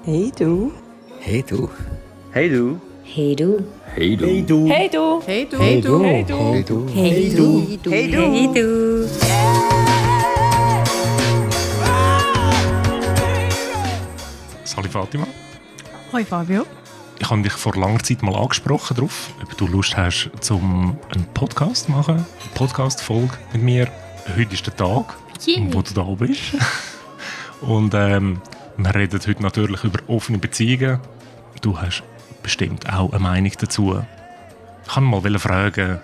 Hey du. Hey du. Hey du. Hey du. Hey du. Hey du. Hey du. Hey du. Hey du. Hey du. Hey du. Hey du. Hey. Sali Fatima. Hoi Fabio. Ich habe dich vor langer Zeit mal angesprochen darauf, ob du Lust hast, zum einen Podcast zu machen, eine Podcast-Folge mit mir. Heute ist der Tag, Yay. wo du da bist. Und ähm, wir reden heute natürlich über offene Beziehungen. Du hast bestimmt auch eine Meinung dazu. Ich kann mal fragen,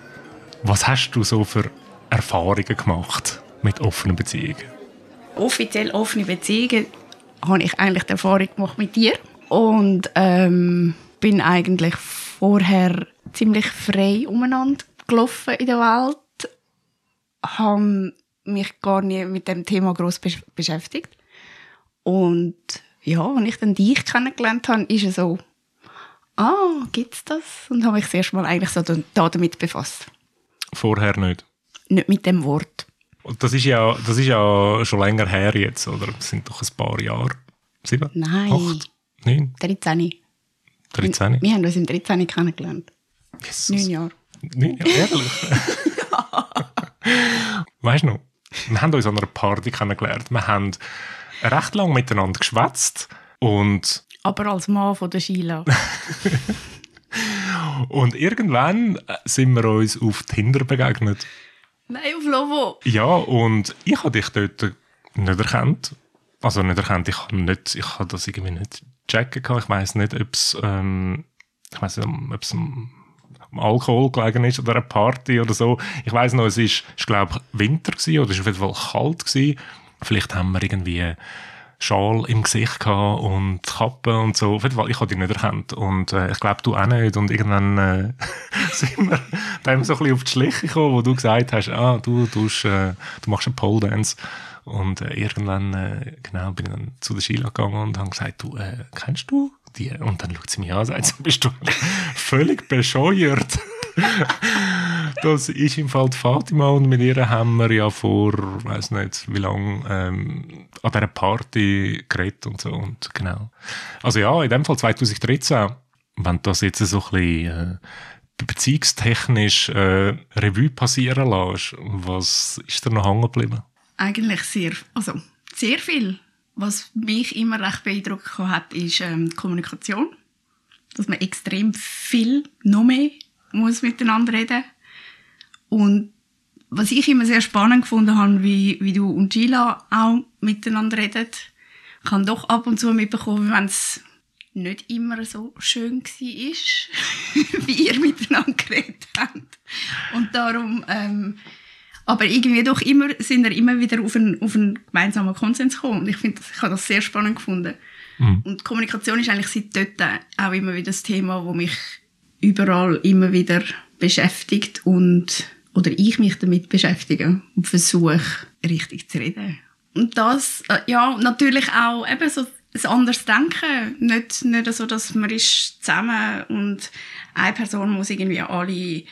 was hast du so für Erfahrungen gemacht mit offenen Beziehungen? Offiziell offene Beziehungen habe ich eigentlich die Erfahrung gemacht mit dir. Und ähm, bin eigentlich vorher ziemlich frei umeinander gelaufen in der Welt. Habe mich gar nicht mit dem Thema groß besch beschäftigt. Und ja, als ich dann dich kennengelernt habe, ist es so, ah, gibt's das? Und habe mich das erste Mal eigentlich so da da damit befasst. Vorher nicht. Nicht mit dem Wort. Und das ist ja, das ist ja schon länger her jetzt, oder? Das sind doch ein paar Jahre. Sieben? Nein. Acht? Neun? 13. 13? Wir haben uns im 13. kennengelernt. Jesus. Neun Jahre. Neun Jahre, ehrlich? weißt du noch? Wir haben uns an einer Party kennengelernt. Wir haben recht lang miteinander geschwätzt und, Aber als Mann von der Sheila. und irgendwann sind wir uns auf Tinder begegnet. Nein, auf Lovo. Ja, und ich habe dich dort nicht erkannt. Also nicht erkannt, ich habe nicht, ich habe das irgendwie nicht checken können. Ich weiß nicht, ob es, ähm, ich weiß nicht, ob es am, Alkohol gelegen ist oder einer Party oder so. Ich weiß noch, es ist, ist glaube Winter gewesen, oder es ist auf jeden Fall kalt gewesen. Vielleicht haben wir irgendwie Schal im Gesicht gehabt und Kappe und so. Auf jeden Fall, ich habe dich nicht erkannt. Und äh, ich glaube, du auch nicht. Und irgendwann äh, sind wir dem so ein bisschen auf die Schliche gekommen, wo du gesagt hast, ah, du, hast, äh, du machst einen Pole Dance. Und äh, irgendwann äh, genau, bin ich dann zu der Sheila gegangen und habe gesagt, du, äh, kennst du die? Und dann schaut sie mich an und sagt, bist du völlig bescheuert? Das ist im Fall die Fatima und mit ihr haben wir ja vor, weiß nicht wie lange, ähm, an dieser Party geredet und so. Und genau. Also ja, in dem Fall 2013, wenn das jetzt so ein bisschen äh, beziehungstechnisch äh, Revue passieren lässt, was ist da noch hängen geblieben? Eigentlich sehr, also sehr viel. Was mich immer recht beeindruckt hat, ist ähm, die Kommunikation. Dass man extrem viel, noch mehr, muss miteinander reden. Und was ich immer sehr spannend gefunden habe, wie, wie du und Gila auch miteinander redet, ich habe doch ab und zu mitbekommen, wenn es nicht immer so schön war, wie ihr miteinander geredet habt. Und darum, ähm, aber irgendwie doch immer, sind wir immer wieder auf einen, auf einen gemeinsamen Konsens gekommen. Und ich finde, ich habe das sehr spannend gefunden. Und Kommunikation ist eigentlich seit dort auch immer wieder das Thema, wo mich überall immer wieder beschäftigt und oder ich mich damit beschäftige und versuche, richtig zu reden. Und das, äh, ja, natürlich auch eben so ein anderes Denken. Nicht, nicht so, dass man ist zusammen und eine Person muss irgendwie alle,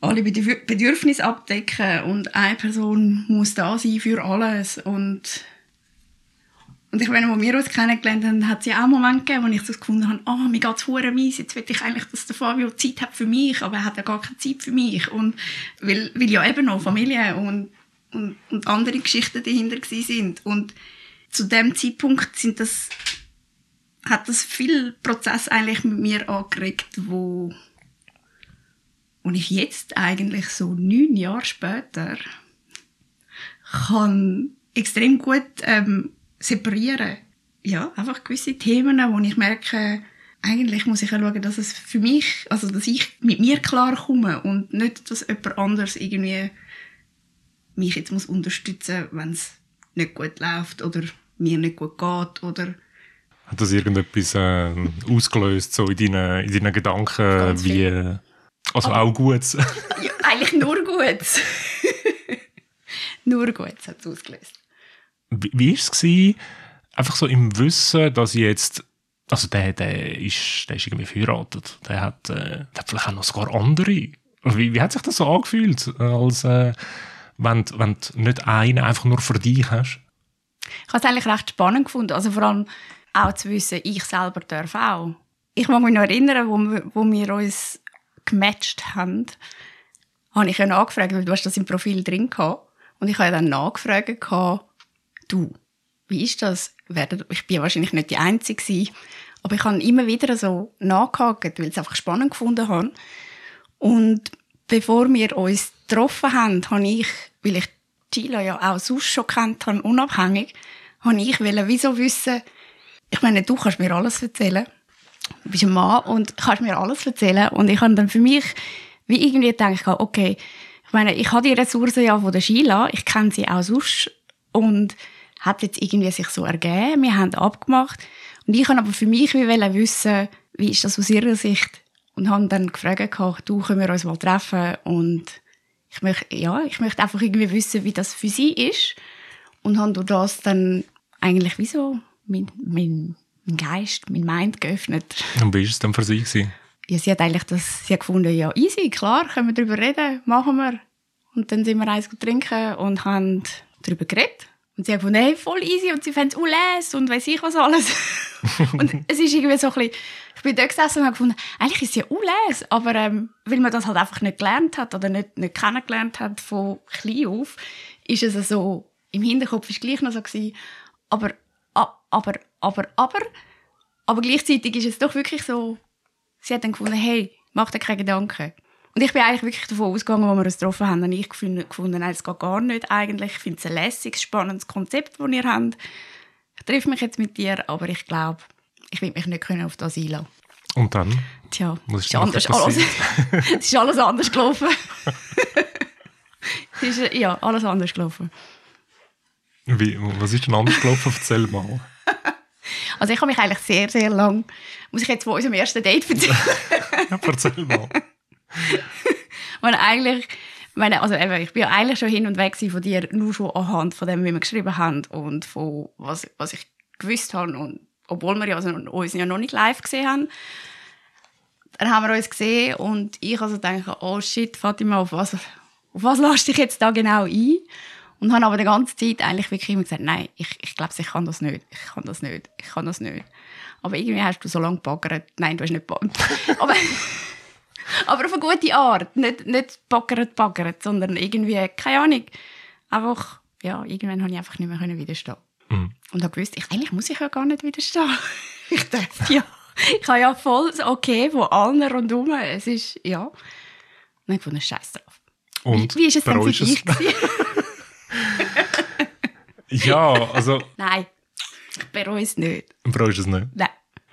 alle Bedürf- Bedürfnisse abdecken und eine Person muss da sein für alles und und ich meine, als wir uns kennengelernt haben, hat es ja auch Momente gegeben, wo ich so gefunden habe, ah, mir geht's hure mies, jetzt will ich eigentlich, dass der Fabio Zeit hat für mich, aber er hat ja gar keine Zeit für mich. Und weil, weil ja eben noch Familie und, und, und andere Geschichten dahinter sind. Und zu dem Zeitpunkt sind das, hat das viel Prozess eigentlich mit mir angeregt, wo, und ich jetzt eigentlich so neun Jahre später kann extrem gut ähm, separieren. Ja, einfach gewisse Themen, wo ich merke, eigentlich muss ich ja schauen, dass es für mich, also dass ich mit mir klarkomme und nicht, dass jemand anderes irgendwie mich jetzt muss unterstützen, wenn es nicht gut läuft oder mir nicht gut geht oder Hat das irgendetwas äh, ausgelöst, so in deinen, in deinen Gedanken, Ganz wie, viel. also auch gut? ja, eigentlich nur gut. nur gut hat es ausgelöst. Wie, war es? Einfach so im Wissen, dass ich jetzt. Also, der, der, ist, der ist irgendwie verheiratet. Der hat, äh, der hat vielleicht auch noch sogar andere. Wie, wie hat sich das so angefühlt, als äh, wenn, wenn du nicht einen einfach nur für dich hast? Ich habe es eigentlich recht spannend gefunden. Also vor allem auch zu wissen, ich selber darf auch. Ich mag mich noch erinnern, wo wir, wo wir uns gematcht haben, habe ich ja nachgefragt, weil du hast das im Profil drin gehabt. Und ich habe dann nachgefragt, gehabt, du, wie ist das? Ich bin wahrscheinlich nicht die Einzige gewesen, aber ich habe immer wieder so nachgehakt, weil ich es einfach spannend gefunden habe. Und bevor wir uns getroffen haben, habe ich, weil ich Gila ja auch sonst schon kennt habe, unabhängig, habe ich wollte wieso wissen, ich meine, du kannst mir alles erzählen. Du bist ein Mann und kannst mir alles erzählen. Und ich habe dann für mich wie irgendwie gedacht, okay, ich meine, ich habe die Ressourcen ja von der Sheila, ich kenne sie auch sonst und hat jetzt irgendwie sich so ergeben, wir haben abgemacht und ich habe aber für mich wie wissen, wie ist das aus ihrer Sicht und habe dann gefragt, du, können wir uns mal treffen und ich möchte, ja, ich möchte einfach irgendwie wissen, wie das für sie ist und habe durch das dann eigentlich wie so mein, mein, mein Geist, mein Mind geöffnet. Und wie war es dann für sie? Gewesen? Ja, sie hat eigentlich das, sie hat gefunden, ja, easy, klar, können wir darüber reden, machen wir. Und dann sind wir eins trinken und haben darüber geredet. Und sie gefunden, hey, voll easy und sie fände es les und weiss ich was alles. und es ist irgendwie so ein bisschen, ich bin dort gesessen und habe gefunden, eigentlich ist es ja les, aber ähm, weil man das halt einfach nicht gelernt hat oder nicht, nicht kennengelernt hat von klein auf, ist es so, im Hinterkopf ist gleich noch so gewesen, aber, aber, aber, aber, aber gleichzeitig ist es doch wirklich so, sie hat dann gefunden, hey, mach dir keine Gedanken. Und ich bin eigentlich wirklich davon ausgegangen, als wir uns getroffen haben, habe ich gefunden, nein, das geht gar nicht eigentlich. Ich finde es ein lässiges, spannendes Konzept, das ihr habt. Ich treffe mich jetzt mit dir, aber ich glaube, ich will mich nicht können auf das einlassen. Und dann? Tja, es ist anders, alles, es ist alles anders gelaufen. es ist, ja, alles anders gelaufen. Wie, was ist denn anders gelaufen? Erzähl mal. Also ich habe mich eigentlich sehr, sehr lang, muss ich jetzt von unserem ersten Date erzählen, Ja, erzähl mal. Und eigentlich, ich meine, also eben, ich bin ja eigentlich schon hin und weg von dir, nur schon anhand von dem, wie wir geschrieben haben und von was, was ich gewusst habe. Und obwohl wir ja also uns ja noch nicht live gesehen haben, dann haben wir uns gesehen und ich also denke, oh shit, Fatima, auf was, auf was lass dich jetzt da genau ein? Und habe aber die ganze Zeit eigentlich wirklich immer gesagt, nein, ich, ich glaube, ich kann das nicht, ich kann das nicht, ich kann das nicht. Aber irgendwie hast du so lange gebaggert. Nein, du hast nicht gebaggert. aber, aber auf eine gute Art. Nicht, nicht baggert, baggert, sondern irgendwie, keine Ahnung, einfach, ja, irgendwann habe ich einfach nicht mehr widerstehen. Mhm. Und habe gewusst, ich, eigentlich muss ich ja gar nicht widerstehen. ich dachte, ja, ich habe ja voll das Okay von allen rundherum. Es ist, ja. Und ich gefunden, scheiß drauf. Und wie, wie ist es denn für dich? Ja, also, Nein, ich bereue es nicht. bereust es nicht? Nein.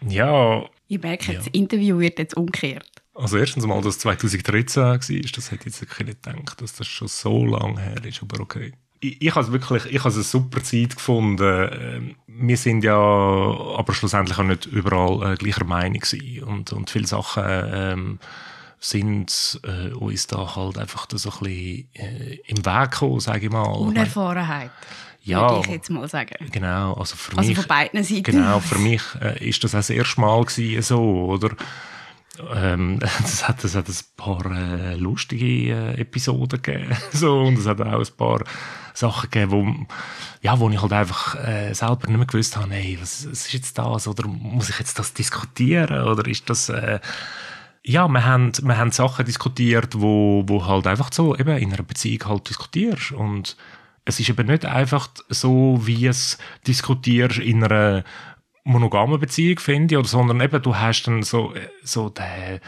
Ja, Ich merke, Ja. das Interview wird jetzt umgekehrt. Also erstens mal, dass 2013 war, das hätte ich jetzt wirklich nicht gedacht, dass das schon so lange her ist, aber okay. Ich, ich habe es wirklich, ich habe es eine super Zeit gefunden. Ähm, Wir sind ja aber schlussendlich auch nicht überall äh, gleicher Meinung gewesen. und, und viele Sachen ähm, sind äh, uns da halt einfach so ein bisschen äh, im Weg gekommen, sage ich mal. Unerfahrenheit, ja, würde ich jetzt mal sagen. genau, also für Also mich... von beiden Seiten. Genau, für mich äh, ist das auch das erste Mal gewesen, so, oder? Ähm, hat, hat ein paar äh, lustige äh, Episoden gegeben, so, und es hat auch ein paar Sachen gegeben, wo, ja, wo ich halt einfach äh, selber nicht mehr gewusst habe, hey, was, was ist jetzt das, oder muss ich jetzt das diskutieren, oder ist das, äh, ja, wir haben, wir haben Sachen diskutiert, wo, wo halt einfach so eben in einer Beziehung halt diskutierst. Und es ist eben nicht einfach so, wie es diskutierst in einer monogamen Beziehung, finde ich, oder, sondern eben, du hast dann so, äh, so den,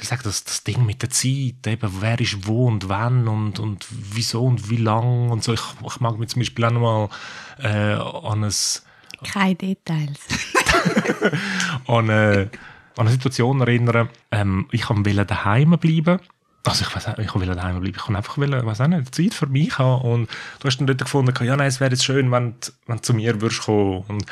ich sagen, das, das Ding mit der Zeit, eben, wer ist wo und wann und, und wieso und wie lang und so. Ich, ich mag mich zum Beispiel auch noch mal äh, an ein Keine Details. an eine, an eine Situation erinnern. Ähm, ich wollte daheim bleiben. Also ich weiß ich wollte daheim bleiben. Ich wollte einfach, wollen, weiß auch nicht, Zeit für mich haben. Und du hast dann dort gefunden, ja, nein, es wäre jetzt schön, wenn, du- wenn du zu mir würdest kommen. Und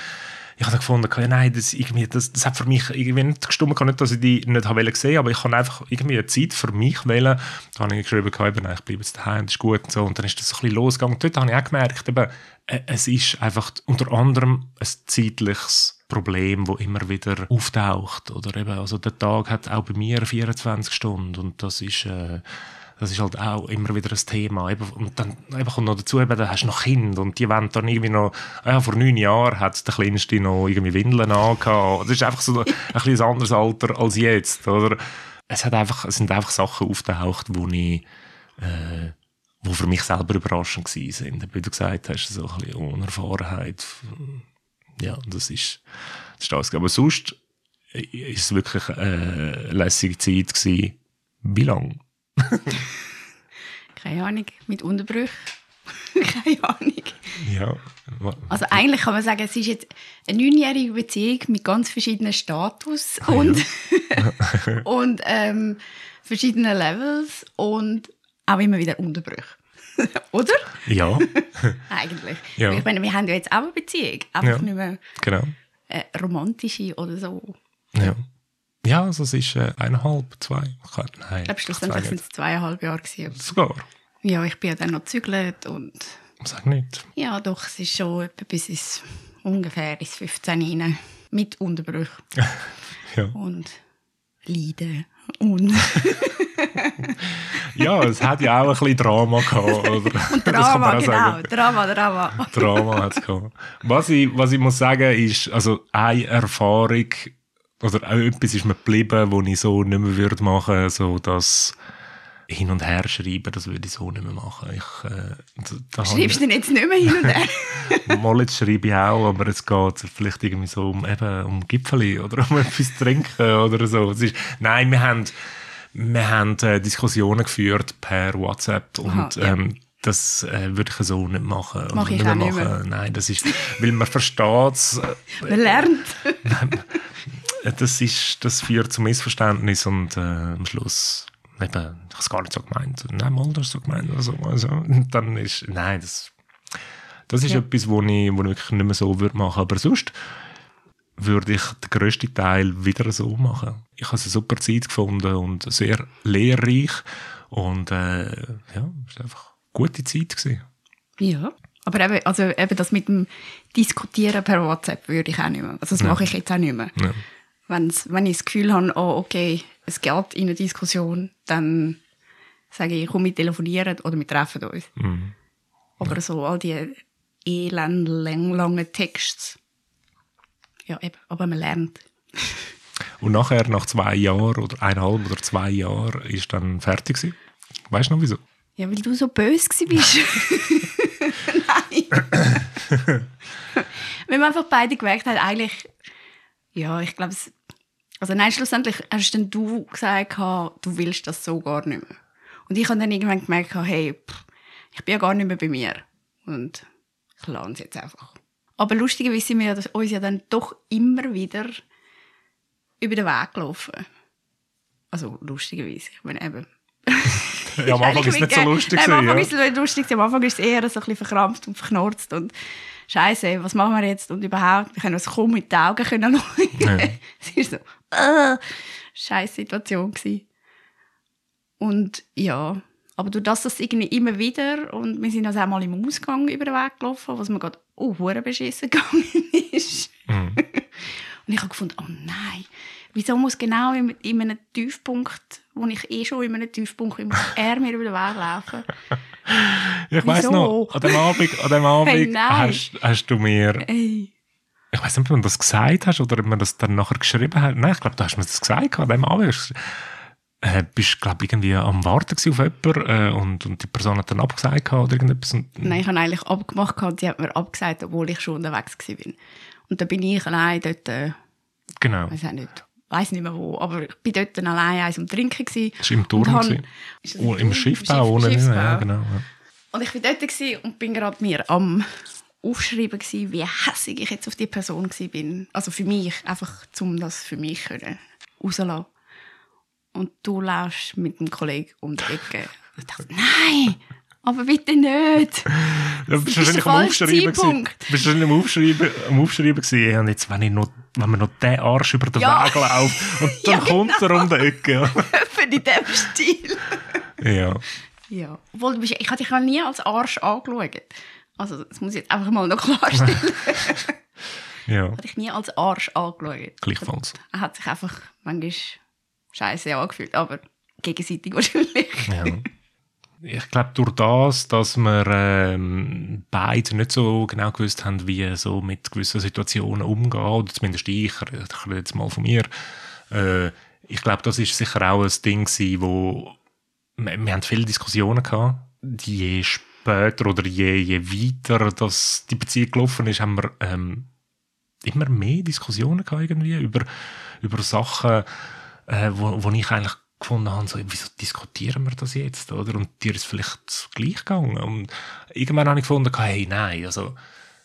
ich habe gefunden, ja, nein, das, irgendwie, das, das hat für mich irgendwie nicht gestimmt. Nicht, dass ich die nicht habe gesehen aber ich kann einfach irgendwie eine Zeit für mich wählen. Da habe ich geschrieben, eben, ich bleibe jetzt daheim, das ist gut und so. Und dann ist das so ein bisschen losgegangen. Dort habe ich auch gemerkt, eben, äh, es ist einfach unter anderem ein zeitliches Problem, das immer wieder auftaucht. Oder eben, also der Tag hat auch bei mir 24 Stunden und das ist, äh, das ist halt auch immer wieder ein Thema. Und dann eben kommt noch dazu, eben, da hast du noch Kinder und die wollen dann irgendwie noch, ja, vor neun Jahren hat der Kleinste noch irgendwie Windeln angehabt. Das ist einfach so ein ein anderes Alter als jetzt, oder? Es, hat einfach, es sind einfach Sachen aufgetaucht, wo ich, äh, wo für mich selber überraschend sind. Wie du gesagt hast, so ein bisschen Unerfahrenheit. Ja, das ist, das ist das. Aber sonst ist es wirklich eine lässige Zeit gewesen. Wie lang? Keine Ahnung, mit Unterbrüchen. Keine Ahnung. Ja. Also eigentlich kann man sagen, es ist jetzt eine neunjährige Beziehung mit ganz verschiedenen Status und, und ähm, verschiedenen Levels und auch immer wieder Unterbrüche. Oder? Ja, Eigentlich. Ja. Ich meine, wir haben ja jetzt auch eine Beziehung, einfach Ja. nicht mehr genau. äh, romantische oder so. Ja. Ja, also es ist äh, eineinhalb, zwei. Kann- Nein, Ich glaube, schlussendlich zwei sind es zweieinhalb Jahre gewesen. Sogar. Ja, ich bin ja dann noch gezügelt und Sag nicht. ja, doch, es ist schon etwa bis ins, ungefähr ins 15 rein. Mit Unterbrüchen Ja. und Leiden und ja, es hat ja auch ein bisschen Drama gehabt. Oder? Man Drama, genau. sagen. Drama, Drama. Drama hat es gehabt. Was ich, was ich muss sagen, ist, also eine Erfahrung oder auch etwas ist mir geblieben, wo ich so nicht mehr würde machen, so das hin und her schreiben, das würde ich so nicht mehr machen. Ich, äh, da, Schreibst du denn jetzt nicht mehr hin und her? mal jetzt schreibe ich auch, aber jetzt geht es vielleicht irgendwie so um, eben, um Gipfeli oder um etwas zu trinken oder so. Es ist, nein, wir haben, wir haben äh, Diskussionen geführt per WhatsApp und Aha, ja. ähm, das äh, würde ich so nicht machen. oder Mach ich mehr auch nicht machen. Nein, das ist, weil man versteht es, Man lernt. äh, das, ist, das führt zu Missverständnis und äh, am Schluss, eben, ich habe es gar nicht so gemeint. Nein, mal, das so gemeint. Also, also, dann ist, nein, das, das ist Ja. etwas, wo ich, wo ich wirklich nicht mehr so würde machen. Aber sonst würde ich den grössten Teil wieder so machen. Ich habe eine super Zeit gefunden und sehr lehrreich und äh, ja, es war einfach eine gute Zeit gewesen. Ja. Aber eben, also eben das mit dem Diskutieren per WhatsApp würde ich auch nicht mehr. Also das Ja. mache ich jetzt auch nicht mehr. Ja. Wenn's, wenn ich das Gefühl habe, oh, okay, es geht in eine Diskussion, dann sage ich, komm, wir telefonieren oder wir treffen uns. Mhm. Aber so all die elendlangen Texte, ja eben, aber man lernt. Und nachher, nach zwei Jahren oder eineinhalb oder zwei Jahren, ist dann fertig gewesen. Weißt du noch wieso? Ja, weil du so böse bist. Nein. Weil wir einfach beide gemerkt haben, eigentlich, ja, ich glaube, es, also nein, schlussendlich hast dann du gesagt, du willst das so gar nicht mehr. Und ich habe dann irgendwann gemerkt, hey, pff, ich bin ja gar nicht mehr bei mir. Und ich lasse es jetzt einfach. Aber lustigerweise sind wir ja uns ja dann doch immer wieder über den Weg gelaufen. Also lustigerweise. Ich meine eben, Ja, am Anfang ist es nicht so lustig. Nein, am Anfang ist es nicht lustig. Am Anfang ist es eher so ein bisschen verkrampft und verknurzt und Scheiße, was machen wir jetzt? Und überhaupt, wir können uns kaum mit den Augen können. Ja. es war so, äh, scheiß Situation gewesen. Und ja, aber durch das, das irgendwie immer wieder und wir sind also auch mal im Ausgang über den Weg gelaufen, was mir gerade oh, hure beschissen gegangen ist. Mhm. Und ich habe gefunden, oh nein, wieso muss genau in, in einem Tiefpunkt, wo ich eh schon in einem Tiefpunkt bin, muss er mir über den Weg laufen? Ich weiss noch, an dem Abend, an dem Abend Hey, hast, hast du mir, Ey. Ich weiß nicht, ob du das gesagt hast oder ob man das dann nachher geschrieben hat. Nein, ich glaube, du hast mir das gesagt an dem Abend. Äh, bist, glaube ich, irgendwie am Warten auf jemanden äh, und, und die Person hat dann abgesagt oder irgendetwas. Und, Nein, ich habe eigentlich abgemacht und sie hat mir abgesagt, obwohl ich schon unterwegs war. Und dann bin ich allein dort, äh, Genau. weiß auch nicht, weiß nicht mehr wo, aber ich bin dort dann allein eins am Trinken gewesen. Das war im Turm. Gewesen. Ist Oh, im? Schiffbau, ohne Schiff- nicht mehr. Ja, Schiffsbau. genau. Ja. Und ich war dort und bin gerade mir am Aufschreiben gewesen, wie hässig ich jetzt auf die Person bin. Also für mich, einfach um das für mich können rauslassen. Und du läufst mit dem Kollegen um die Ecke. Ich dachte, nein, aber bitte nicht. Ja, bist ist wahrscheinlich der am Aufschreiben. Zeitpunkt. Bist wahrscheinlich am Aufschreiben, am Aufschreiben gewesen. Und jetzt, wenn, ich noch, wenn man noch den Arsch über den Ja. Weg läuft und dann Ja, kommt er um die Ecke. Für in diesem Stil. Ja. Ja. Obwohl, du bist, ich habe dich nie als Arsch angeschaut. Also, das muss ich jetzt einfach mal noch klarstellen. ja, Ich habe dich nie als Arsch angeschaut. gleichfalls. Er hat sich einfach manchmal scheiße angefühlt, aber gegenseitig wahrscheinlich. Ja. ich glaube, durch das, dass wir ähm, beide nicht so genau gewusst haben, wie so mit gewissen Situationen umgehen, oder zumindest ich, ich rede jetzt mal von mir, äh, ich glaube, das ist sicher auch ein Ding gewesen, wo wir, wir haben viele Diskussionen gehabt. Je später oder je, je weiter das die Beziehung gelaufen ist, haben wir ähm, immer mehr Diskussionen gehabt irgendwie über, über Sachen, äh, wo, wo ich eigentlich gefunden habe, so, wieso diskutieren wir das jetzt, oder? Und dir ist vielleicht gleich gegangen. Und irgendwann habe ich gefunden, hey, nein, also,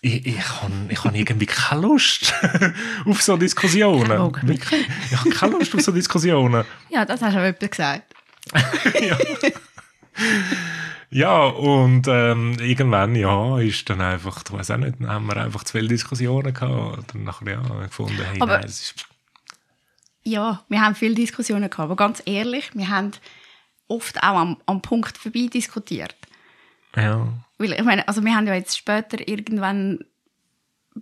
ich, ich habe ich hab irgendwie keine Lust auf so Diskussionen. Wirklich. Ich habe keine Lust auf so Diskussionen. Ja, das hast du jemand gesagt. ja. ja, und ähm, irgendwann, ja, ist dann einfach, ich weiß auch nicht, dann haben wir einfach zu viele Diskussionen gehabt. Und dann nachher, ja, gefunden, hey, Aber- nein, das ist, Ja, wir haben viele Diskussionen gehabt, aber ganz ehrlich, wir haben oft auch am, am Punkt vorbei diskutiert. ja, Weil, ich meine, also wir haben ja jetzt später irgendwann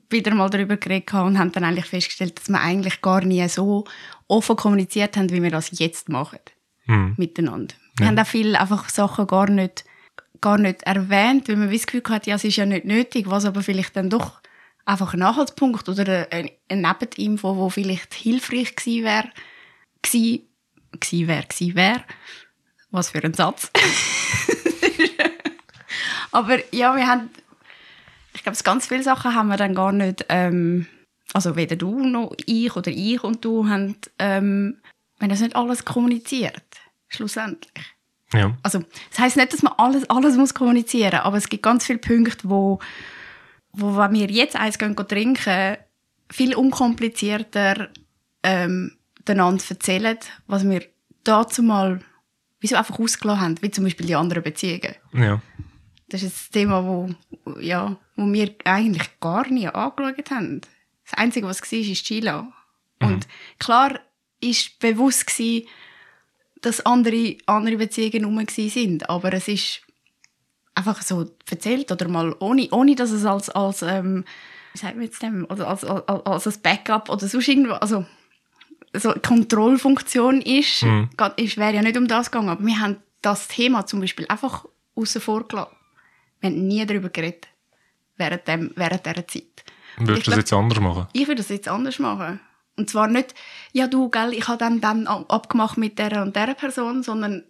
wieder mal darüber geredet und haben dann eigentlich festgestellt, dass wir eigentlich gar nie so offen kommuniziert haben, wie wir das jetzt machen hm. miteinander. Wir haben auch viele einfach Sachen gar nicht, gar nicht erwähnt, weil man das Gefühl hat, ja, es ist ja nicht nötig, was aber vielleicht dann doch einfach ein Anhaltspunkt oder eine, eine Nebeninfo, wo vielleicht hilfreich gewesen wäre, gewesen, gewesen wäre, gewesen wäre. Was für ein Satz. aber ja, wir haben, ich glaube, ganz viele Sachen haben wir dann gar nicht, ähm, also weder du noch ich oder ich und du haben, ähm, wir haben das nicht alles kommuniziert, schlussendlich. Ja. Also, das heißt nicht, dass man alles, alles muss kommunizieren muss, aber es gibt ganz viele Punkte, wo, wo wenn wir jetzt eins gehen, gehen trinken, viel unkomplizierter ähm, einander erzählen, was wir dazu mal wieso einfach ausgelassen haben, wie zum Beispiel die anderen Beziehungen. ja. Das ist ein Thema, wo, ja, wo wir eigentlich gar nie angeschaut haben. Das Einzige, was war, ist Sheila. Und klar ist bewusst gewesen, dass andere, andere Beziehungen rum sind, aber es ist einfach so erzählt oder mal ohne, ohne dass es als, als ähm, wie sagt man jetzt dem, also als, als, als, als Backup oder sonst irgendwo, also so eine Kontrollfunktion ist, Mhm. ist wäre ja nicht um das gegangen, aber wir haben das Thema zum Beispiel einfach außen vor gelassen. Wir haben nie darüber geredet während, dem, während dieser Zeit. Und Würdest du das jetzt anders machen? ich würde das jetzt anders machen. Und zwar nicht, ja du, gell, ich habe dann, dann abgemacht mit der und der Person, sondern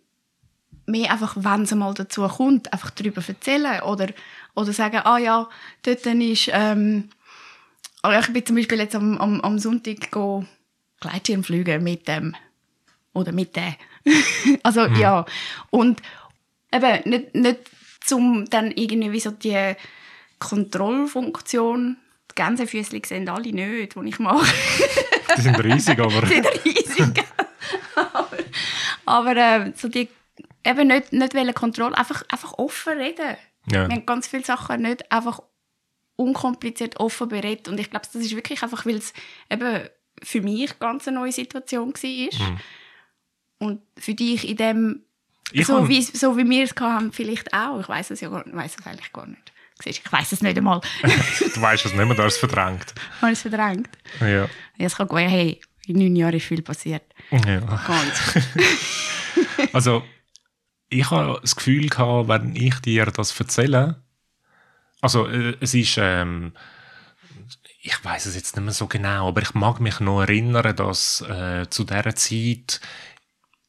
mehr einfach, wenn es mal dazu kommt, einfach darüber erzählen oder, oder sagen, ah ja, dort ist, ähm, ah ich bin zum Beispiel jetzt am, am, am Sonntag go Gleitschirm fliegen mit dem oder mit der. also ja, und eben nicht, nicht zum dann irgendwie wie so die Kontrollfunktion, die Gänsefüßchen sehen alle nicht, die ich mache. Die sind riesig, aber Die sind riesig. aber aber äh, so die, eben nicht, nicht wollen Kontrolle, einfach, einfach offen reden. Ja. Wir haben ganz viele Sachen nicht einfach unkompliziert offen berät und ich glaube, das ist wirklich einfach, weil es eben für mich ganz eine neue Situation war. Und für dich in dem, ich so, hab- wie, so wie wir es haben, vielleicht auch. Ich weiß es ja gar, weiss es eigentlich gar nicht. Ich weiß es nicht einmal. du weißt es nicht mehr, du hast es verdrängt. Ich habe es verdrängt. Ja. Es kann gehen, hey, in neun Jahren ist viel passiert. ja. Ganz. Also, ich habe das Gefühl gehabt, wenn ich dir das erzähle, also äh, es ist, ähm, ich weiß es jetzt nicht mehr so genau, aber ich mag mich noch erinnern, dass äh, zu dieser Zeit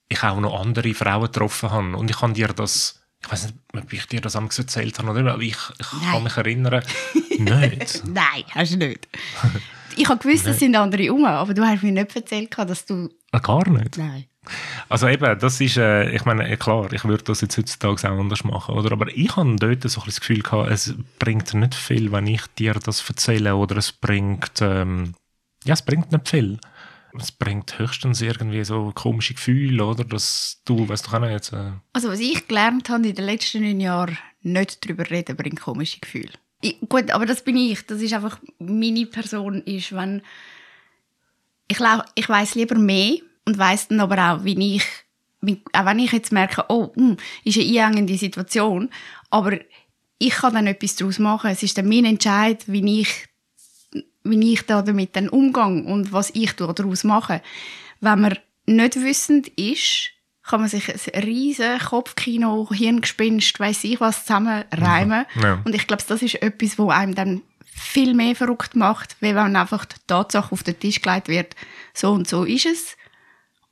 ich auch noch andere Frauen getroffen habe und ich kann dir das, ich weiß nicht, ob ich dir das damals erzählt habe oder nicht, aber ich, ich kann mich erinnern, nicht. Nein, hast du nicht. Ich habe gewusst, es sind andere um, aber du hast mir nicht erzählt, dass du... Ah, Gar nicht. Nein. Also eben, das ist, äh, ich meine, klar, ich würde das jetzt heutzutage auch anders machen, oder? Aber ich habe dort so ein das Gefühl gehabt, es bringt nicht viel, wenn ich dir das erzähle, oder es bringt, ähm, ja, es bringt nicht viel. Es bringt höchstens irgendwie so komische Gefühle, oder? Dass du, weißt du nicht, jetzt, äh, Also was ich gelernt habe in den letzten neun Jahren, nicht darüber reden, bringt komische Gefühle. Ich, gut, aber das bin ich. Das ist einfach, meine Person ist, wenn... Ich, lau- ich weiß lieber mehr und weiß dann aber auch, wie ich... Auch wenn ich jetzt merke, oh, hm, ist eine einengende Situation, aber ich kann dann etwas daraus machen. Es ist dann mein Entscheid, wie ich wie ich da damit dann umgehe und was ich daraus mache. Wenn man nicht wissend ist, kann man sich ein riesen Kopfkino, Hirngespinst, weiß ich was, zusammenreimen. Ja. Und ich glaube, das ist etwas, wo einem dann viel mehr verrückt macht, wenn einfach die Tatsache auf den Tisch gelegt wird, so und so ist es.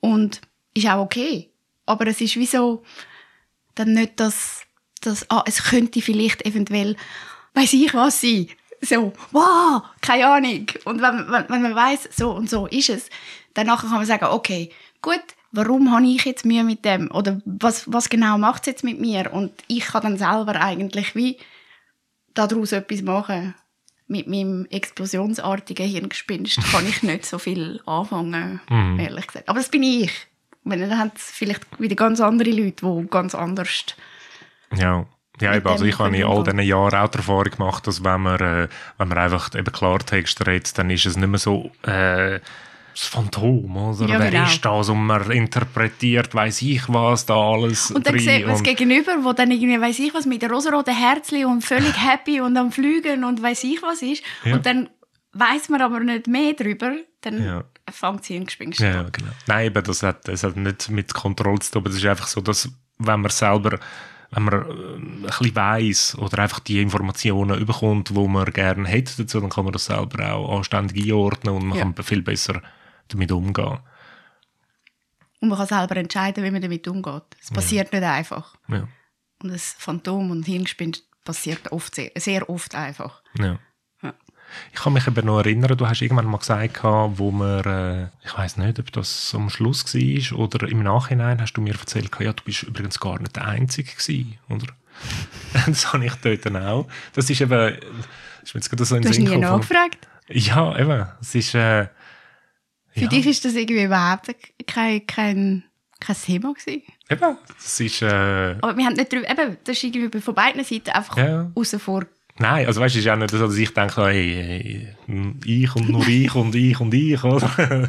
Und ist auch okay. Aber es ist wie so, dann nicht das, das ah, es könnte vielleicht eventuell, weiß ich was sein. So, wow, keine Ahnung. Und wenn, wenn, wenn man weiß, so und so ist es, dann nachher kann man sagen, okay, gut, warum habe ich jetzt Mühe mit dem? Oder was, was genau macht es jetzt mit mir? Und ich kann dann selber eigentlich wie daraus etwas machen. Mit meinem explosionsartigen Hirngespinst kann ich nicht so viel anfangen, Mhm. ehrlich gesagt. Aber das bin ich. Wenn dann haben es vielleicht wieder ganz andere Leute, die ganz anders. Ja. Ja, eben, also ich habe in all diesen Jahren auch die Erfahrung gemacht, dass wenn man, äh, wenn man einfach eben Klartext redet, dann ist es nicht mehr so äh, das Phantom, oder? Ja, Wer genau. ist das? Und man interpretiert, weiß ich was, da alles Und dann drin sieht man das Gegenüber, wo dann irgendwie, weiß ich was, mit der rosaroten Herzli und völlig happy und am Fliegen und weiß ich was ist. Ja. Und dann weiß man aber nicht mehr darüber, dann Ja. fängt sie Hirngespinst Ja, genau. Nein, eben, das hat, das hat nicht mit Kontrolle zu tun, aber es ist einfach so, dass wenn man selber, wenn man äh, ein bisschen weiss oder einfach die Informationen überkommt, die man gerne hätte dazu, dann kann man das selber auch anständig einordnen und man Ja. kann viel besser damit umgehen. Und man kann selber entscheiden, wie man damit umgeht. Es passiert nicht einfach. Ja. Und das Phantom und Hirngespinst passiert oft sehr, sehr oft einfach. Ja. Ich kann mich eben noch erinnern, du hast irgendwann mal gesagt, wo wir, äh, ich weiß nicht, ob das am Schluss war oder im Nachhinein hast du mir erzählt, ja, du bist übrigens gar nicht der Einzige gewesen, oder? das habe ich dort dann auch. Das ist eben, das ist mir jetzt gerade so in Du hast nie nachgefragt. Ja, eben, es ist, äh, Für ja, dich ist das irgendwie überhaupt kein, kein, kein Thema gewesen. eben, es ist, äh, Aber wir haben nicht drüber, eben, das ist irgendwie von beiden Seiten einfach Ja. außen vor. Nein, also weißt du, ist auch nicht so, dass ich denke, hey, ich und nur ich und ich und ich, oder?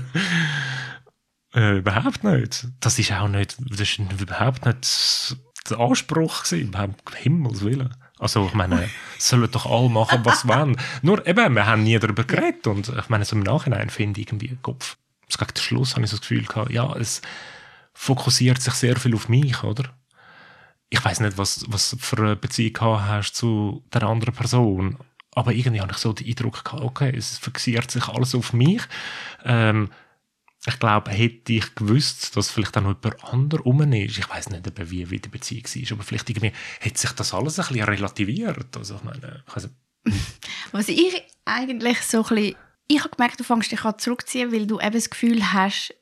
äh, überhaupt nicht. Das ist auch nicht, das ist überhaupt nicht der Anspruch gewesen, überhaupt Himmels Willen. Also ich meine, sollen doch alle machen, was wollen. Nur eben, wir haben nie darüber geredet und ich meine, so im Nachhinein finde ich irgendwie Kopf. Gegen den Schluss habe ich so das Gefühl gehabt, ja, es fokussiert sich sehr viel auf mich, oder? Ich weiß nicht, was, was für eine Beziehung hast zu der anderen Person. Aber irgendwie habe ich so den Eindruck gehabt, okay, es fixiert sich alles auf mich. Ähm, ich glaube, hätte ich gewusst, dass vielleicht auch noch jemand anderes rum ist, ich weiß nicht, wie, wie die Beziehung war, aber vielleicht irgendwie hätte sich das alles ein bisschen relativiert. Also, ich meine, ich. Was ich eigentlich so ein bisschen, ich habe gemerkt, du fängst dich an zurückziehen, weil du eben das Gefühl hast,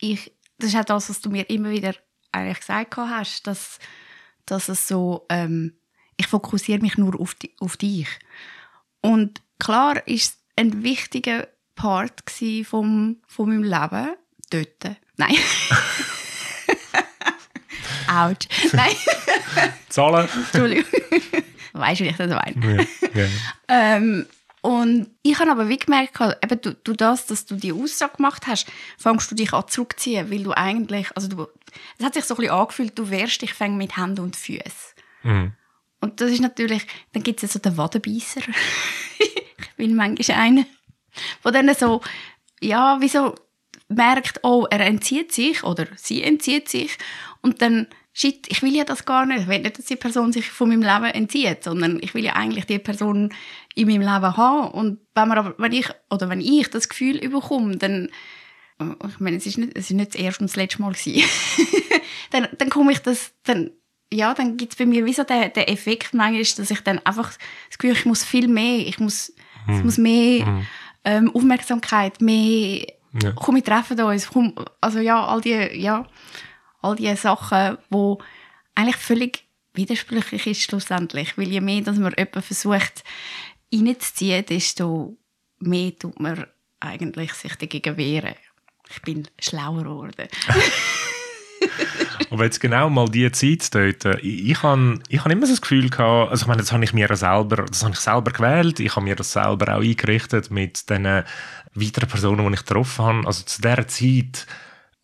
ich, das ist auch das, was du mir immer wieder eigentlich gesagt hast, dass, dass es so, ähm, ich fokussiere mich nur auf, die, auf dich. Und klar ist es ein wichtiger Part vom, von meinem Leben dort. Nein. Autsch. Nein, Zahlen? Entschuldigung. weißt du, wie ich das meine? ja, ja. Ähm, und ich habe aber wie gemerkt, eben du, du das, dass du die Aussage gemacht hast, fängst du dich an zurückziehen, weil du eigentlich, also du, es hat sich so ein bisschen angefühlt, du wehrst dich fäng mit Händen und Füßen. Mhm. Und das ist natürlich, dann gibt es ja so den Wadenbeisser. ich bin manchmal einer, der dann so, ja, wieso merkt, oh, er entzieht sich oder sie entzieht sich und dann, shit, ich will ja das gar nicht. Ich will nicht, dass die Person sich von meinem Leben entzieht, sondern ich will ja eigentlich die Person in meinem Leben haben. Und wenn man aber, wenn ich, oder wenn ich das Gefühl überkomme, dann, ich meine, es ist nicht, es ist nicht das erste und das letzte Mal gewesen. dann, dann komme ich das, dann, ja, dann gibt es bei mir wie so den, den Effekt manchmal, dass ich dann einfach das Gefühl, ich muss viel mehr, ich muss, es muss mehr ähm, Aufmerksamkeit, mehr, Ja. komm, wir treffen uns, komm, also ja, all die, ja, all die Sachen, wo eigentlich völlig widersprüchlich ist schlussendlich, weil je mehr, dass man jemanden versucht reinzuziehen, desto mehr tut man eigentlich sich dagegen wehren. Ich bin schlauer geworden. Aber jetzt genau mal die Zeit dort, ich, ich habe ich immer so das Gefühl gehabt, also ich meine, das habe ich mir selber, das habe ich selber gewählt, ich habe mir das selber auch eingerichtet mit den weiteren Personen, die ich getroffen habe. Also zu dieser Zeit,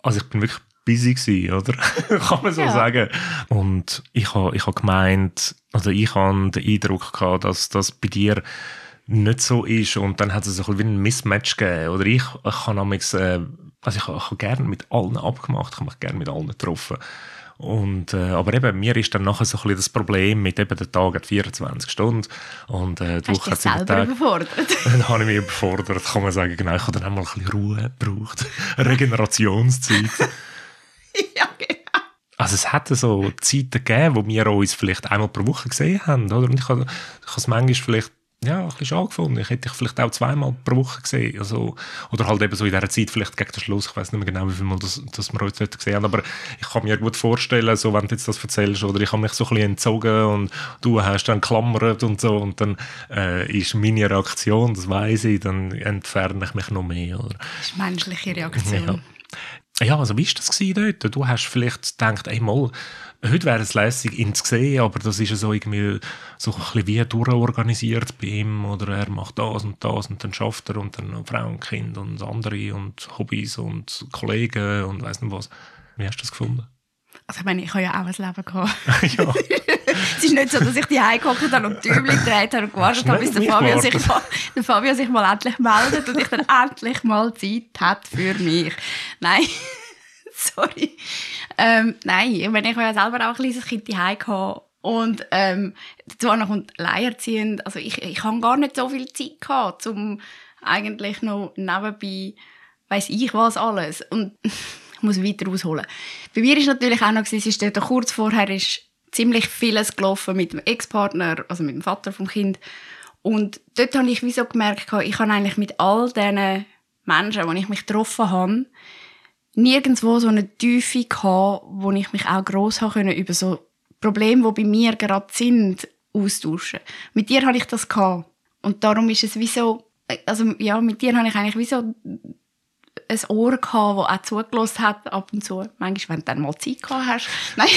also ich bin wirklich busy gewesen, oder? Kann man so Ja. sagen. Und ich habe ich hab gemeint, oder ich habe den Eindruck gehabt, dass das bei dir nicht so ist und dann hat es so ein bisschen wie ein Mismatch gegeben. Oder ich, ich habe amigs, äh, also ich habe, ich habe gerne mit allen abgemacht, ich habe mich gerne mit allen getroffen. Und, äh, aber eben, mir ist dann nachher so ein bisschen das Problem mit eben, der Tag hat 24 Stunden und äh, die Woche hat selber überfordert? Dann habe ich mich überfordert, kann man sagen. Genau, ich habe dann auch mal ein bisschen Ruhe gebraucht. Regenerationszeit. ja, genau. Also es hätte so Zeiten gegeben, wo wir uns vielleicht einmal pro Woche gesehen haben, oder? Und ich habe, ich habe es manchmal vielleicht ja, ein bisschen schade gefunden. Ich hätte dich vielleicht auch zweimal pro Woche gesehen. Also, oder halt eben so in dieser Zeit, vielleicht gegen den Schluss, ich weiß nicht mehr genau, wie viel Mal das, das wir uns dort gesehen haben, aber ich kann mir gut vorstellen, so, wenn du jetzt das erzählst, oder ich habe mich so ein bisschen entzogen und du hast dann klammert und so und dann äh, ist meine Reaktion, das weiß ich, dann entferne ich mich noch mehr. Oder? Das ist menschliche Reaktion. Ja, also wie war das dort? Du hast vielleicht gedacht, ey, mal, heute wäre es lässig, ihn zu sehen, aber das ist ja so irgendwie so ein bisschen wie durchorganisiert bei ihm oder er macht das und das und dann schafft er und dann Frau und Kind und andere und Hobbys und Kollegen und weiss nicht was. Wie hast du das gefunden? Also ich meine, ich habe ja auch ein Leben gehabt. ja, es ist nicht so, dass ich die heimgehockt habe und Däumchen gedreht habe und gewartet habe, bis der Fabio, sich der Fabio sich mal endlich meldet und ich dann endlich mal Zeit hat für mich. Nein, sorry. Ähm, nein, ich meine, ich habe ja selber auch ein kleines Kind gehabt und ähm, dazu noch und alleinerziehend. Also ich, ich habe gar nicht so viel Zeit gehabt, um eigentlich noch nebenbei, weiß ich was alles. Und ich muss weiter ausholen. Bei mir ist natürlich auch noch, es ist dort kurz vorher ist ziemlich vieles gelaufen mit dem Ex-Partner, also mit dem Vater vom Kind. Und dort habe ich wie so gemerkt, ich habe eigentlich mit all diesen Menschen, die ich mich getroffen habe, nirgendwo so eine Tiefe gehabt, wo ich mich auch gross habe können über so Probleme, die bei mir gerade sind, austauschen. Mit dir habe ich das gehabt. Und darum ist es wie so, also ja, mit dir habe ich eigentlich wie so ein Ohr gehabt, das auch zugelassen hat ab und zu. Manchmal, wenn du dann mal Zeit gehabt hast. Nein.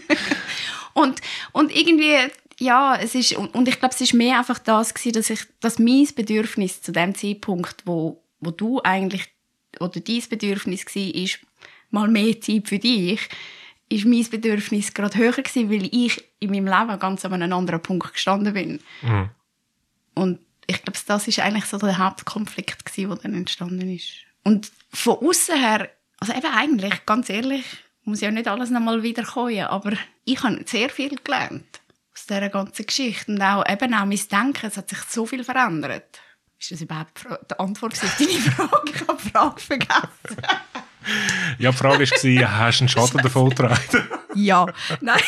und, und irgendwie, ja, es ist, und, und ich glaube, es ist mehr einfach das gewesen, dass ich, dass mein Bedürfnis zu dem Zeitpunkt, wo, wo du eigentlich, oder dein Bedürfnis war, ist, mal mehr Zeit für dich, ist mein Bedürfnis gerade höher gewesen, weil ich in meinem Leben ganz an einem anderen Punkt gestanden bin. Mhm. Und ich glaube, das ist eigentlich so der Hauptkonflikt gewesen, der dann entstanden ist. Und von außen her, also eben eigentlich, ganz ehrlich, muss ja nicht alles nochmal wiederkommen, aber ich habe sehr viel gelernt aus dieser ganzen Geschichte. Und auch, eben auch mein Denken, es hat sich so viel verändert. Ist das überhaupt die Antwort auf deine Frage? Ich habe die Frage vergessen. ja, die Frage war, hast du einen Schaden davon getragen? ja. Nein,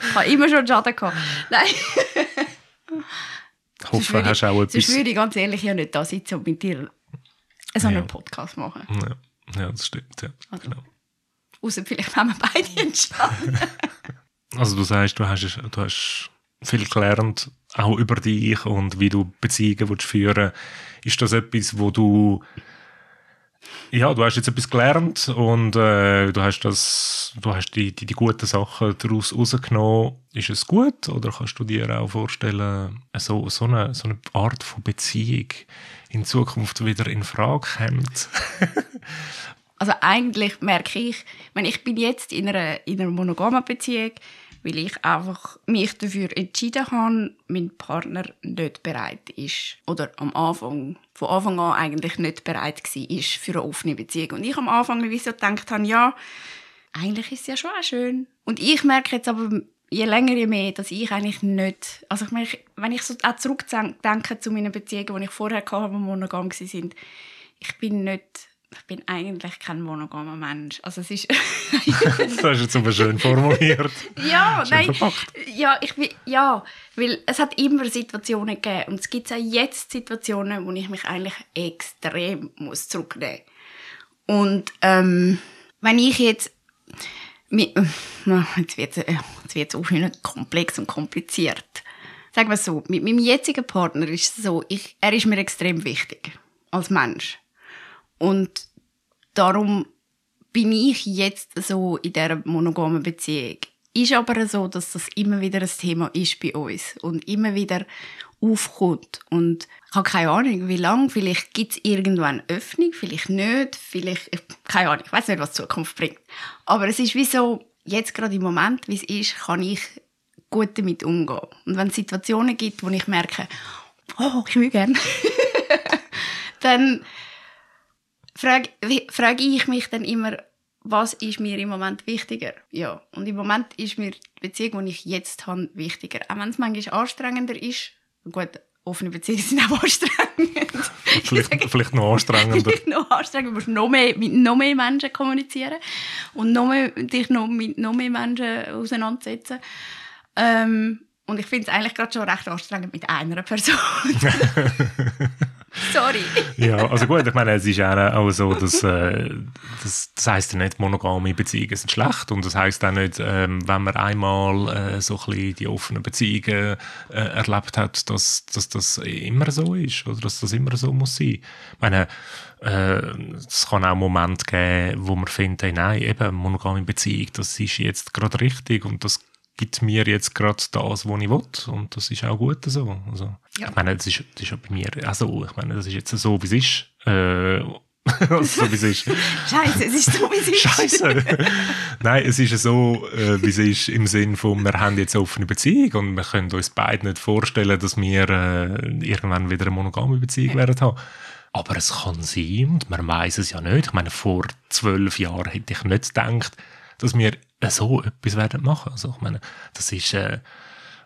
ich habe immer schon Schaden gehabt. Nein. Ich hoffe, würde hast du auch ich, sonst etwas... würde ich ganz ehrlich ja nicht da sitzen und mit dir so einen Ja. Podcast machen. Ja, ja, das stimmt, ja. Also. Genau. Außer vielleicht haben wir beide entstanden. Also du sagst, du hast, du hast viel gelernt, auch über dich und wie du Beziehungen willst führen Ist das etwas, wo du ja, du hast jetzt etwas gelernt und äh, du hast das, du hast die, die, die guten Sachen daraus rausgenommen. Ist es gut oder kannst du dir auch vorstellen, so, so, eine, so eine Art von Beziehung in Zukunft wieder in Frage kommt? Also eigentlich merke ich, meine, ich bin jetzt in einer, in einer monogamen Beziehung, weil ich einfach mich dafür entschieden habe, mein Partner nicht bereit ist. Oder am Anfang, von Anfang an eigentlich nicht bereit war ist für eine offene Beziehung. Und ich am Anfang wie so gedacht habe, ja, eigentlich ist es ja schon auch schön. Und ich merke jetzt aber, je länger, je mehr, dass ich eigentlich nicht, also ich meine, wenn ich so auch zurückdenke zu meinen Beziehungen, die ich vorher hatte, die monogam waren, ich bin nicht, ich bin eigentlich kein monogamer Mensch. Also es ist, das hast du jetzt aber schön formuliert. ja, Schön nein, verpackt. ja, ich bin, ja, weil es hat immer Situationen gegeben und es gibt auch jetzt Situationen, wo ich mich eigentlich extrem muss zurücknehmen und ähm, wenn ich jetzt äh, jetzt wird jetzt wird's auch wieder komplex und kompliziert. Sagen wir es so, mit meinem jetzigen Partner ist es so, ich, er ist mir extrem wichtig als Mensch und darum bin ich jetzt so in dieser monogamen Beziehung. Ist aber so, dass das immer wieder ein Thema ist bei uns und immer wieder aufkommt. Und ich habe keine Ahnung, wie lange. Vielleicht gibt es irgendwann eine Öffnung, vielleicht nicht. Vielleicht, ich- keine Ahnung, ich weiß nicht, was die Zukunft bringt. Aber es ist wie so, jetzt gerade im Moment, wie es ist, kann ich gut damit umgehen. Und wenn es Situationen gibt, wo ich merke, oh, ich will gerne, dann frage, frage ich mich dann immer, was ist mir im Moment wichtiger? Ja, und im Moment ist mir die Beziehung, die ich jetzt habe, wichtiger. Auch wenn es manchmal anstrengender ist. Gut, offene Beziehungen sind auch anstrengend. Vielleicht, vielleicht noch anstrengender. Vielleicht noch anstrengend. Du musst noch mehr, mit noch mehr Menschen kommunizieren und noch mehr, dich noch mit noch mehr Menschen auseinandersetzen. Ähm, und ich finde es eigentlich gerade schon recht anstrengend mit einer Person. Sorry. Ja, also gut, ich meine, es ist auch, so, dass äh, das, das heisst ja nicht, monogame Beziehungen sind schlecht und das heisst auch nicht, ähm, wenn man einmal äh, so ein bisschen die offenen Beziehungen äh, erlebt hat, dass, dass das immer so ist oder dass das immer so muss sein. Ich meine, äh, es kann auch Momente geben, wo man findet, hey, nein, eben, monogame Beziehung, das ist jetzt gerade richtig und das gibt mir jetzt gerade das, was ich will. Und das ist auch gut so. Also, Ja. Ich meine, das ist, das ist ja bei mir auch so. Ich meine, das ist jetzt so, wie es ist. Äh, also so, wie es ist. Scheiße, es ist so, wie es ist. Scheiße. Nein, es ist ja so, äh, wie es ist, im Sinn von, wir haben jetzt eine offene Beziehung und wir können uns beide nicht vorstellen, dass wir äh, irgendwann wieder eine monogame Beziehung werden haben. Aber es kann sein, und man weiß es ja nicht. Ich meine, vor zwölf Jahren hätte ich nicht gedacht, dass wir so etwas werden machen. Also, ich meine, das ist, äh,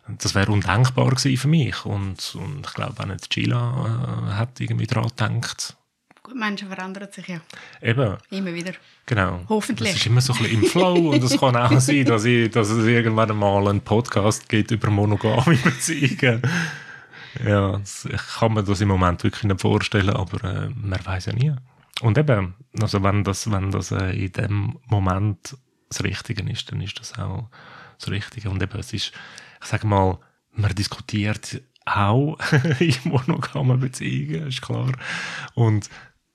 das wäre undenkbar gewesen für mich. Und, und ich glaube, auch nicht Gila äh, hat irgendwie daran gedacht. Gut, Menschen verändern sich ja Eben, immer wieder. Genau. Hoffentlich. Das ist immer so ein bisschen im Flow und es kann auch sein, dass, ich, dass es irgendwann mal einen Podcast gibt über monogame Beziehungen. Ja, ich kann mir das im Moment wirklich nicht vorstellen, aber äh, man weiß ja nie. Und eben, also wenn das, wenn das äh, in dem Moment das Richtige ist, dann ist das auch das Richtige. Und eben, es ist, ich sage mal, man diskutiert auch in monogamen Beziehungen, ist klar. Und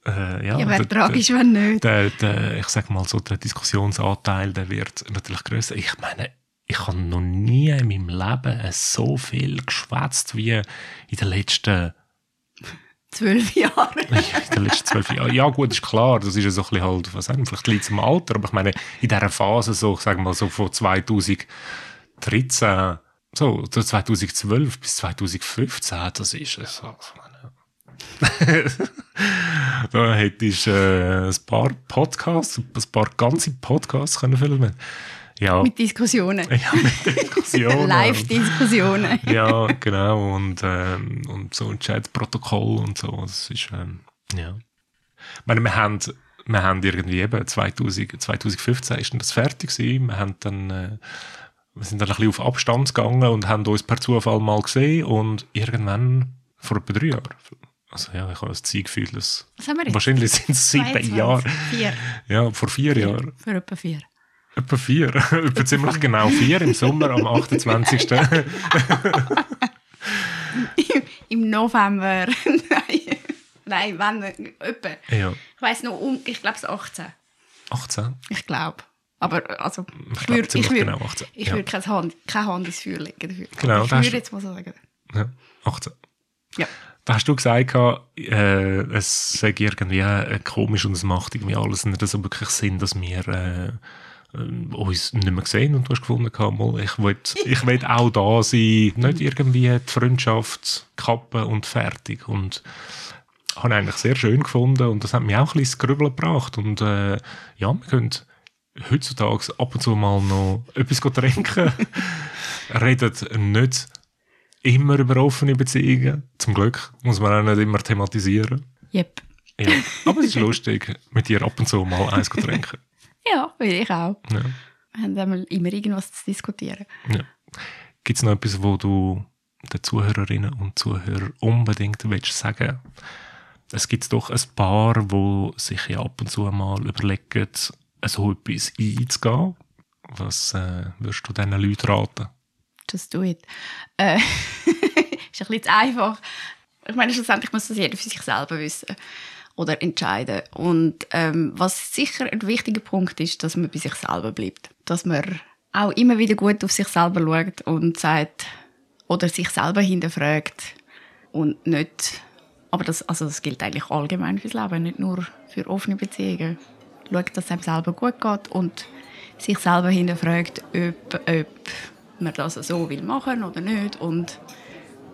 äh, ja, Ja, wäre der- tragisch, wenn nicht. der, der, ich sag mal so, der Diskussionsanteil, der wird natürlich größer. Ich meine, ich habe noch nie in meinem Leben so viel geschwätzt wie in den letzten, Zwölf Jahre. den letzten zwölf Jahren. Ja, gut, ist klar, das ist ja so ein bisschen halt, was sagen, vielleicht liegt es am Alter, aber ich meine, in dieser Phase, so, ich sag mal, so von 2013, so, so 2012 bis 2015, das ist es. Also, da hättest du äh, ein paar Podcasts, ein paar ganze Podcasts können filmen. Ja, Mit Diskussionen. ja, mit Diskussionen. Live-Diskussionen. ja, genau. Und, ähm, und so ein Chat-Protokoll und so. Das ist, ähm, ja. Ich meine, wir haben, wir haben irgendwie eben 2000, 2015 ist das fertig gewesen. Wir haben dann, äh, wir sind dann ein bisschen auf Abstand gegangen und haben uns per Zufall mal gesehen und irgendwann vor etwa drei Jahren. Also ja, ich habe das Zeitgefühl, dass wahrscheinlich sind es sieben 22. Jahre. Vier. Ja, vor vier Jahren. Für etwa vier. Etwa vier. Etwa ziemlich genau vier im Sommer am 28. Im November. Nein. Nein, wenn, etwa. ja, Ich weiss noch, um, ich glaube es 18. 18. Ich glaube. Aber also, Ich würde ich ziemlich würd, genau 18. ich ja. würd kein, Hand, keine Hand ins Feuer legen dafür. Genau, ich würde jetzt mal sagen. Ja, 18. Ja. Da hast du gesagt, äh, es sei irgendwie äh, komisch und es macht irgendwie alles nicht so wirklich Sinn, dass wir äh, äh, uns nicht mehr sehen und du hast gefunden, mal, ich will, ich will auch da sein, nicht irgendwie die Freundschaft kappen und fertig. Und habe ich eigentlich sehr schön gefunden und das hat mich auch ein bisschen ins Grübeln gebracht. Und äh, ja, wir können heutzutage ab und zu mal noch etwas trinken. Redet nicht immer über offene Beziehungen. Zum Glück muss man auch nicht immer thematisieren. Yep. Ja. Aber es ist lustig, mit dir ab und zu mal eins zu trinken. Ja, will ich auch. Ja. Wir haben immer irgendwas zu diskutieren. Ja. Gibt es noch etwas, wo du den Zuhörerinnen und Zuhörern unbedingt willst sagen Es gibt doch ein paar, wo sich ja ab und zu mal überlegen, so etwas einzugehen. Was äh, würdest du diesen Leuten raten? Just do it. Äh, ist ein bisschen zu einfach. Ich meine, schlussendlich muss das jeder für sich selber wissen oder entscheiden. Und ähm, was sicher ein wichtiger Punkt ist, dass man bei sich selber bleibt. Dass man auch immer wieder gut auf sich selber schaut und sagt, oder sich selber hinterfragt und nicht, aber das, also das gilt eigentlich allgemein fürs Leben, nicht nur für offene Beziehungen. Schaut, dass es einem selber gut geht und sich selber hinterfragt, ob, ob man das so will machen oder nicht und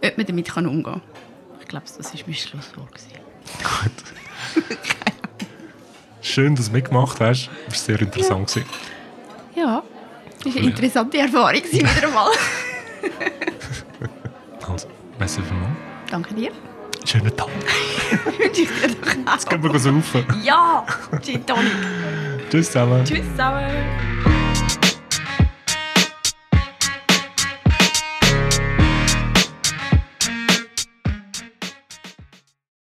ob man damit umgehen kann. Ich glaube, das war mein Schlusswort. Gut. schön, dass du mitgemacht hast. Das war sehr interessant. gewesen. Ja, das war eine interessante Erfahrung wieder einmal. Also, merci vielmals. Danke dir. Schönen Tag. Wünsche ich dir doch auch. Jetzt gehen wir saufen. Ja, Gin Tonic. Tschüss zusammen. Tschüss zusammen.